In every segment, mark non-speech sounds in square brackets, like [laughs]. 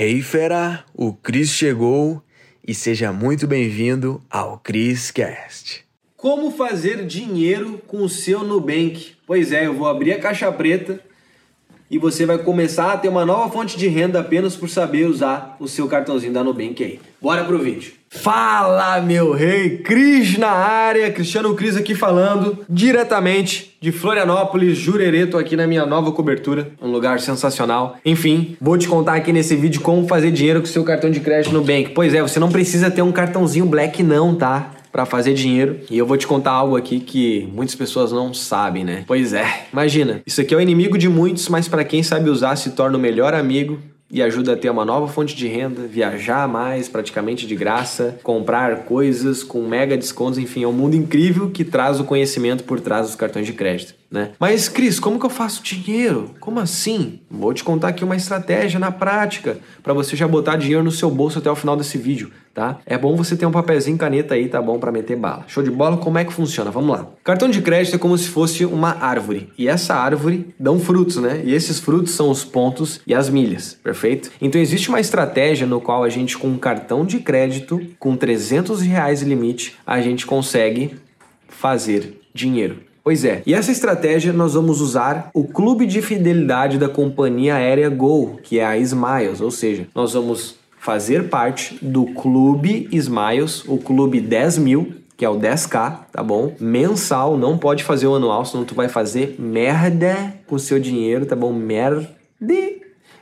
Hey fera, o Cris chegou e seja muito bem-vindo ao Cris Cast. Como fazer dinheiro com o seu Nubank? Pois é, eu vou abrir a caixa preta e você vai começar a ter uma nova fonte de renda apenas por saber usar o seu cartãozinho da Nubank aí. Bora pro vídeo. Fala, meu rei! Cris na área, Cristiano Cris aqui falando diretamente de Florianópolis, Jurerê, tô aqui na minha nova cobertura, um lugar sensacional. Enfim, vou te contar aqui nesse vídeo como fazer dinheiro com o seu cartão de crédito no Bank. Pois é, você não precisa ter um cartãozinho Black não, tá? Para fazer dinheiro. E eu vou te contar algo aqui que muitas pessoas não sabem, né? Pois é, imagina, isso aqui é o inimigo de muitos, mas para quem sabe usar se torna o melhor amigo e ajuda a ter uma nova fonte de renda, viajar mais praticamente de graça, comprar coisas com mega descontos, enfim, é um mundo incrível que traz o conhecimento por trás dos cartões de crédito, né? Mas Cris, como que eu faço dinheiro? Como assim? Vou te contar aqui uma estratégia na prática para você já botar dinheiro no seu bolso até o final desse vídeo tá? É bom você ter um papelzinho caneta aí, tá bom para meter bala. Show de bola? Como é que funciona? Vamos lá. Cartão de crédito é como se fosse uma árvore e essa árvore dão frutos, né? E esses frutos são os pontos e as milhas, perfeito? Então existe uma estratégia no qual a gente com um cartão de crédito com 300 reais limite a gente consegue fazer dinheiro. Pois é, e essa estratégia nós vamos usar o clube de fidelidade da companhia aérea Gol, que é a Smiles, ou seja, nós vamos fazer parte do Clube Smiles, o Clube 10 mil, que é o 10k, tá bom? Mensal, não pode fazer o anual, senão tu vai fazer merda com o seu dinheiro, tá bom? Merda.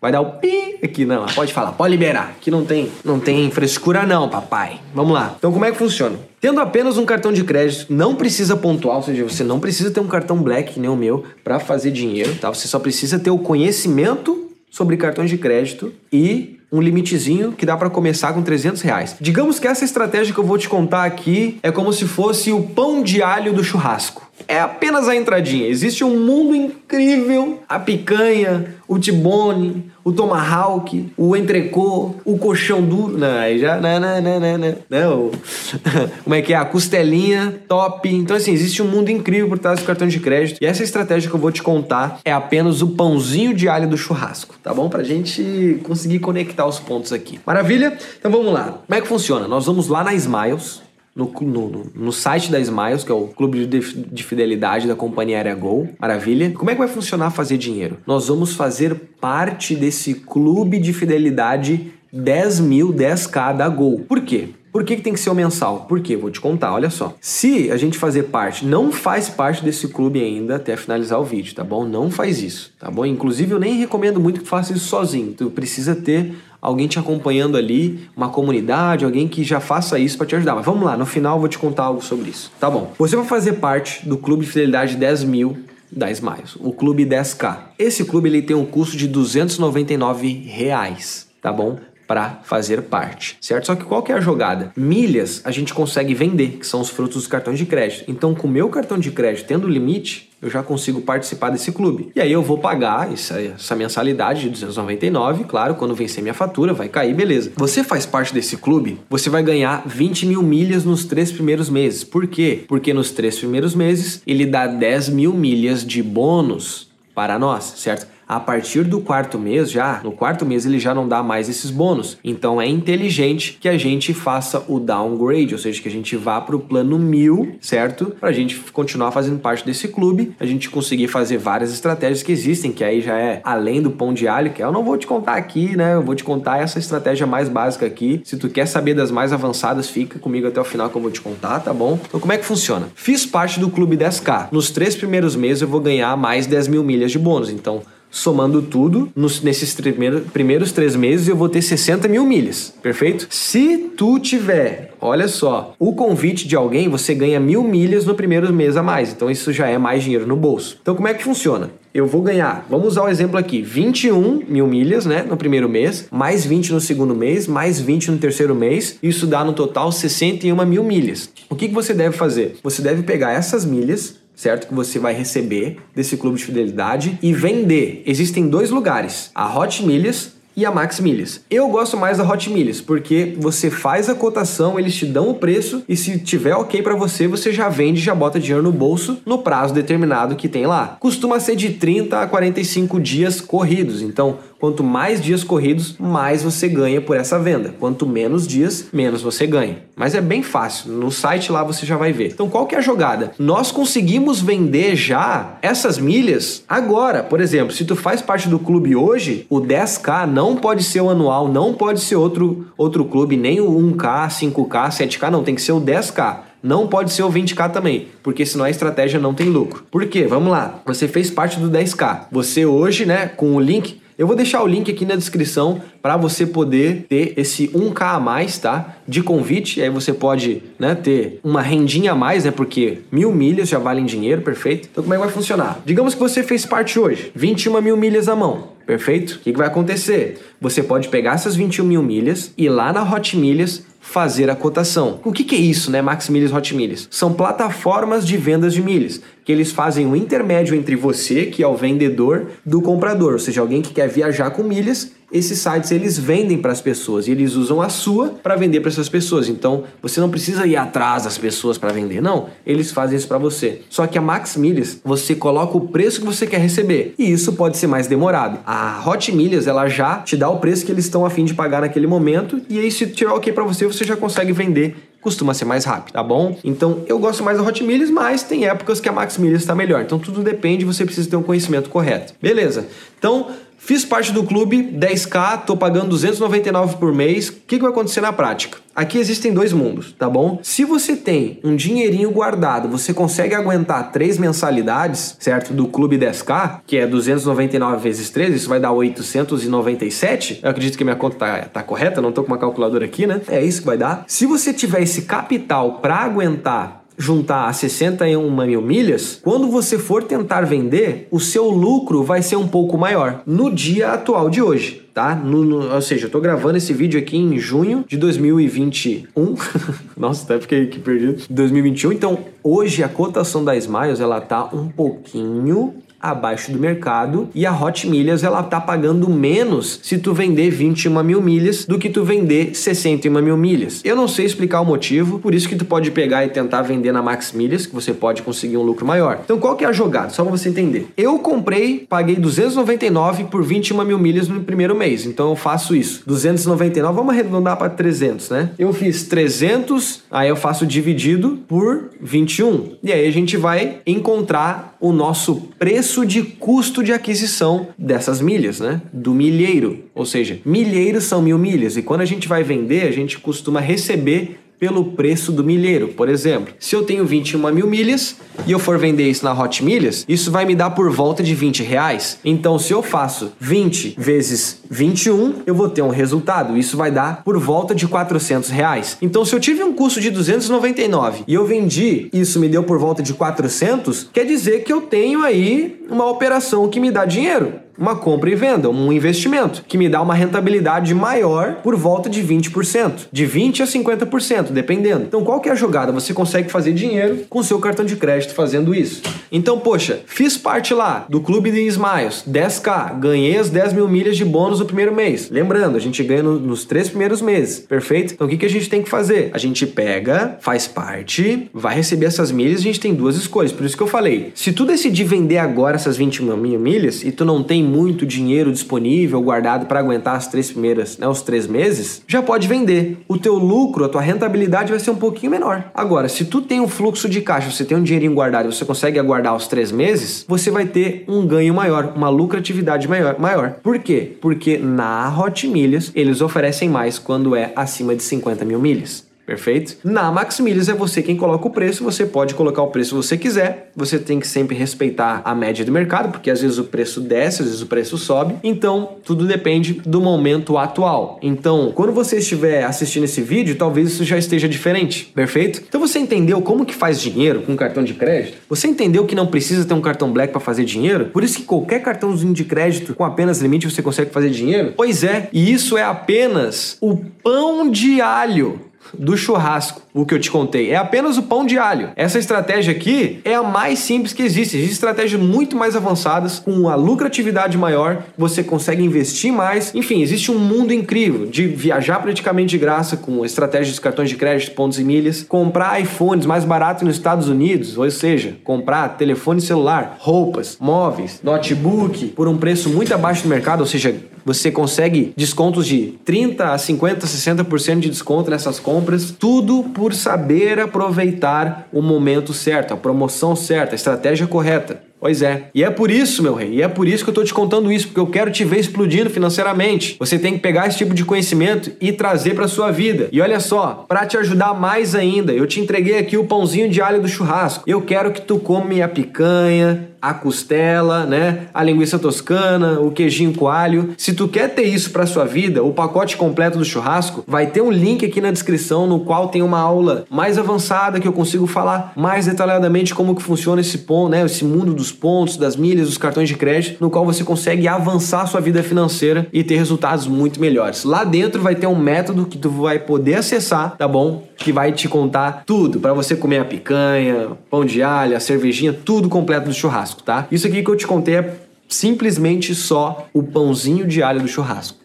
Vai dar o pi aqui, não, pode falar, pode liberar. Aqui não tem, não tem frescura não, papai. Vamos lá. Então como é que funciona? Tendo apenas um cartão de crédito, não precisa pontuar, ou seja, você não precisa ter um cartão black, nem o meu, para fazer dinheiro, tá? Você só precisa ter o conhecimento sobre cartões de crédito e um limitezinho que dá para começar com 300 reais. Digamos que essa estratégia que eu vou te contar aqui é como se fosse o pão de alho do churrasco. É apenas a entradinha. Existe um mundo incrível, a picanha, o tibone, o tomahawk, o entrecô, o colchão duro. Não, aí já. Não, não, não, não, não. não. [laughs] Como é que é? A costelinha top. Então, assim, existe um mundo incrível por trás do cartão de crédito. E essa estratégia que eu vou te contar é apenas o pãozinho de alho do churrasco, tá bom? Pra gente conseguir conectar os pontos aqui. Maravilha? Então vamos lá. Como é que funciona? Nós vamos lá na Smiles no, no, no, site da Smiles, que é o clube de, de fidelidade da companhia aérea Gol. Maravilha. Como é que vai funcionar fazer dinheiro? Nós vamos fazer parte desse clube de fidelidade 10 mil 10k da Gol. Por quê? Por que, que, tem que ser o mensal? Por quê? Vou te contar, olha só. Se a gente fazer parte, não faz parte desse clube ainda até finalizar o vídeo, tá bom? Não faz isso, tá bom? Inclusive, eu nem recomendo muito que faça isso sozinho. Tu precisa ter alguém te acompanhando ali, uma comunidade, alguém que já faça isso para te ajudar. Mas vamos lá, no final eu vou te contar algo sobre isso. Tá bom. Você vai fazer parte do clube de fidelidade 10 mil da Smiles, o clube 10K. Esse clube ele tem um custo de 299 reais, tá bom? Para fazer parte, certo? Só que qual que é a jogada? Milhas a gente consegue vender, que são os frutos dos cartões de crédito. Então, com o meu cartão de crédito tendo limite, eu já consigo participar desse clube. E aí eu vou pagar essa, essa mensalidade de 299, claro, quando vencer minha fatura, vai cair, beleza. Você faz parte desse clube, você vai ganhar 20 mil milhas nos três primeiros meses. Por quê? Porque nos três primeiros meses ele dá 10 mil milhas de bônus para nós, certo? A partir do quarto mês já, no quarto mês ele já não dá mais esses bônus. Então é inteligente que a gente faça o downgrade, ou seja, que a gente vá para o plano mil, certo? Para a gente continuar fazendo parte desse clube, a gente conseguir fazer várias estratégias que existem, que aí já é além do pão de alho, que eu não vou te contar aqui, né? Eu vou te contar essa estratégia mais básica aqui. Se tu quer saber das mais avançadas, fica comigo até o final que eu vou te contar, tá bom? Então como é que funciona? Fiz parte do clube 10K. Nos três primeiros meses eu vou ganhar mais 10 mil milhas de bônus. Então somando tudo, nos, nesses primeiros, primeiros três meses eu vou ter 60 mil milhas, perfeito? Se tu tiver, olha só, o convite de alguém, você ganha mil milhas no primeiro mês a mais, então isso já é mais dinheiro no bolso. Então como é que funciona? Eu vou ganhar, vamos usar o exemplo aqui, 21 mil milhas, né, no primeiro mês, mais 20 no segundo mês, mais 20 no terceiro mês, isso dá no total 61 mil milhas. O que, que você deve fazer? Você deve pegar essas milhas, certo? Que você vai receber desse clube de fidelidade e vender. Existem dois lugares: a Hot Milhas e a Max Milhas. Eu gosto mais da Hot Milhas porque você faz a cotação, eles te dão o preço e se tiver ok para você, você já vende, já bota dinheiro no bolso no prazo determinado que tem lá. Costuma ser de 30 a 45 dias corridos. Então, Quanto mais dias corridos, mais você ganha por essa venda. Quanto menos dias, menos você ganha. Mas é bem fácil. No site lá você já vai ver. Então qual que é a jogada? Nós conseguimos vender já essas milhas agora. Por exemplo, se tu faz parte do clube hoje, o 10k não pode ser o anual, não pode ser outro outro clube, nem o 1k, 5k, 7k, não, tem que ser o 10k. Não pode ser o 20k também, porque senão a estratégia não tem lucro. Por quê? Vamos lá. Você fez parte do 10k. Você hoje, né, com o link, eu vou deixar o link aqui na descrição para você poder ter esse 1k a mais, tá? De convite, aí você pode, né, ter uma rendinha a mais, né? Porque mil milhas já valem dinheiro, perfeito? Então como é que vai funcionar? Digamos que você fez parte hoje, 21 mil milhas à mão. Perfeito? O que, vai acontecer? Você pode pegar essas 21 mil milhas e lá na Hot Milhas fazer a cotação. O que, que é isso, né? Max Milhas, Hot Milhas? São plataformas de vendas de milhas que eles fazem o um intermédio entre você, que é o vendedor, do comprador, ou seja, alguém que quer viajar com milhas esses sites eles vendem para as pessoas e eles usam a sua para vender para essas pessoas. Então você não precisa ir atrás das pessoas para vender, não. Eles fazem isso para você. Só que a Max Milhas você coloca o preço que você quer receber e isso pode ser mais demorado. A Hot Milhas ela já te dá o preço que eles estão a fim de pagar naquele momento e aí se tiver ok para você você já consegue vender costuma ser mais rápido, tá bom? Então eu gosto mais da Hot mas tem épocas que a Max está melhor. Então tudo depende, você precisa ter um conhecimento correto. Beleza? Então Fiz parte do clube, 10k, tô pagando 299 por mês. O que, que vai acontecer na prática? Aqui existem dois mundos, tá bom? Se você tem um dinheirinho guardado, você consegue aguentar três mensalidades, certo? Do clube 10k, que é 299 vezes 3, isso vai dar 897. Eu acredito que minha conta tá, tá correta, não tô com uma calculadora aqui, né? É isso que vai dar. Se você tiver esse capital para aguentar juntar a 61 mil milhas, quando você for tentar vender, o seu lucro vai ser um pouco maior no dia atual de hoje. Tá? No, no, ou seja, eu tô gravando esse vídeo aqui em junho de 2021. [laughs] Nossa, até fiquei aqui perdido. 2021. Então, hoje a cotação da Smiles ela tá um pouquinho abaixo do mercado e a Hot Milhas ela tá pagando menos se tu vender 21 mil milhas do que tu vender 61 mil milhas. Eu não sei explicar o motivo, por isso que tu pode pegar e tentar vender na Max Milhas, que você pode conseguir um lucro maior. Então qual que é a jogada? Só para você entender. Eu comprei, paguei 299 por 21 mil milhas no primeiro mês, então eu faço isso. 299, vamos arredondar para 300, né? Eu fiz 300, aí eu faço dividido por 21. E aí a gente vai encontrar o nosso preço de custo de aquisição dessas milhas, né? Do milheiro. Ou seja, milheiros são mil milhas e quando a gente vai vender, a gente costuma receber pelo preço do milheiro. Por exemplo, se eu tenho 21 mil milhas e eu for vender isso na Hot Milhas, isso vai me dar por volta de 20 reais. Então, se eu faço 20 vezes 21, eu vou ter um resultado. Isso vai dar por volta de 400 reais. Então, se eu tive um custo de 299 e eu vendi, isso me deu por volta de 400, quer dizer que eu tenho aí uma operação que me dá dinheiro uma compra e venda, um investimento, que me dá uma rentabilidade maior por volta de 20%, de 20 a 50%, dependendo. Então, qual que é a jogada? Você consegue fazer dinheiro com seu cartão de crédito fazendo isso. Então, poxa, fiz parte lá do clube de Smiles, 10k, ganhei as 10 mil milhas de bônus no primeiro mês. Lembrando, a gente ganha no, nos três primeiros meses, perfeito? Então, o que, que a gente tem que fazer? A gente pega, faz parte, vai receber essas milhas, a gente tem duas escolhas. Por isso que eu falei, se tu decidir vender agora essas 20 mil milhas e tu não tem muito dinheiro disponível guardado para aguentar as três primeiras, né, os três meses, já pode vender. O teu lucro, a tua rentabilidade vai ser um pouquinho menor. Agora, se tu tem um fluxo de caixa, você tem um dinheirinho guardado você consegue aguardar os três meses, você vai ter um ganho maior, uma lucratividade maior. maior. Por quê? Porque na Hot Milhas eles oferecem mais quando é acima de 50 mil milhas. Perfeito? Na Max Milhas é você quem coloca o preço, você pode colocar o preço que você quiser. Você tem que sempre respeitar a média do mercado, porque às vezes o preço desce, às vezes o preço sobe. Então, tudo depende do momento atual. Então, quando você estiver assistindo esse vídeo, talvez isso já esteja diferente. Perfeito? Então, você entendeu como que faz dinheiro com cartão de crédito? Você entendeu que não precisa ter um cartão Black para fazer dinheiro? Por isso que qualquer cartãozinho de crédito com apenas limite você consegue fazer dinheiro? Pois é, e isso é apenas o pão de alho do churrasco, o que eu te contei. É apenas o pão de alho. Essa estratégia aqui é a mais simples que existe. Existem estratégias muito mais avançadas, com uma lucratividade maior, você consegue investir mais. Enfim, existe um mundo incrível de viajar praticamente de graça com estratégias de cartões de crédito, pontos e milhas, comprar iPhones mais barato nos Estados Unidos, ou seja, comprar telefone celular, roupas, móveis, notebook por um preço muito abaixo do mercado, ou seja, você consegue descontos de 30 a 50, 60% de desconto nessas compras, tudo por saber aproveitar o momento certo, a promoção certa, a estratégia correta. Pois é. E é por isso, meu rei, e é por isso que eu tô te contando isso, porque eu quero te ver explodindo financeiramente. Você tem que pegar esse tipo de conhecimento e trazer para sua vida. E olha só, para te ajudar mais ainda, eu te entreguei aqui o pãozinho de alho do churrasco. Eu quero que tu come a picanha, a costela, né? A linguiça toscana, o queijinho coalho. Se tu quer ter isso para sua vida, o pacote completo do churrasco, vai ter um link aqui na descrição no qual tem uma aula mais avançada que eu consigo falar mais detalhadamente como que funciona esse ponto, né? Esse mundo dos pontos, das milhas, dos cartões de crédito, no qual você consegue avançar sua vida financeira e ter resultados muito melhores. Lá dentro vai ter um método que tu vai poder acessar, tá bom? Que vai te contar tudo para você comer a picanha, pão de alho, a cervejinha, tudo completo do churrasco churrasco, tá? Isso aqui que eu te contei é simplesmente só o pãozinho de alho do churrasco.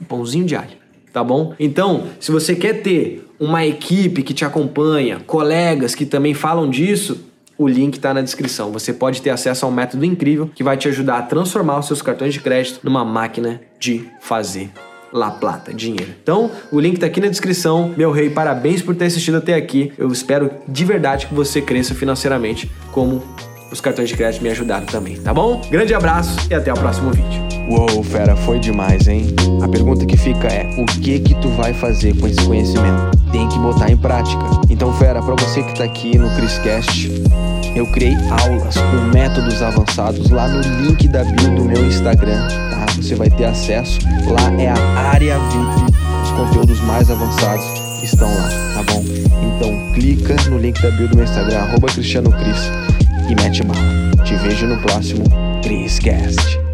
O pãozinho de alho, tá bom? Então, se você quer ter uma equipe que te acompanha, colegas que também falam disso, o link está na descrição. Você pode ter acesso a um método incrível que vai te ajudar a transformar os seus cartões de crédito numa máquina de fazer La Plata, dinheiro. Então, o link está aqui na descrição. Meu rei, parabéns por ter assistido até aqui. Eu espero de verdade que você cresça financeiramente como os cartões de crédito me ajudaram também, tá bom? Grande abraço e até o próximo vídeo. Uou, fera, foi demais, hein? A pergunta que fica é: o que que tu vai fazer com esse conhecimento? Tem que botar em prática. Então, fera, para você que tá aqui no Criscast, eu criei aulas com métodos avançados lá no link da bio do meu Instagram, tá? Você vai ter acesso. Lá é a área VIP. Os conteúdos mais avançados estão lá, tá bom? Então clica no link da bio do meu Instagram, arroba Cristiano Cris e mete bala. Te vejo no próximo Cast.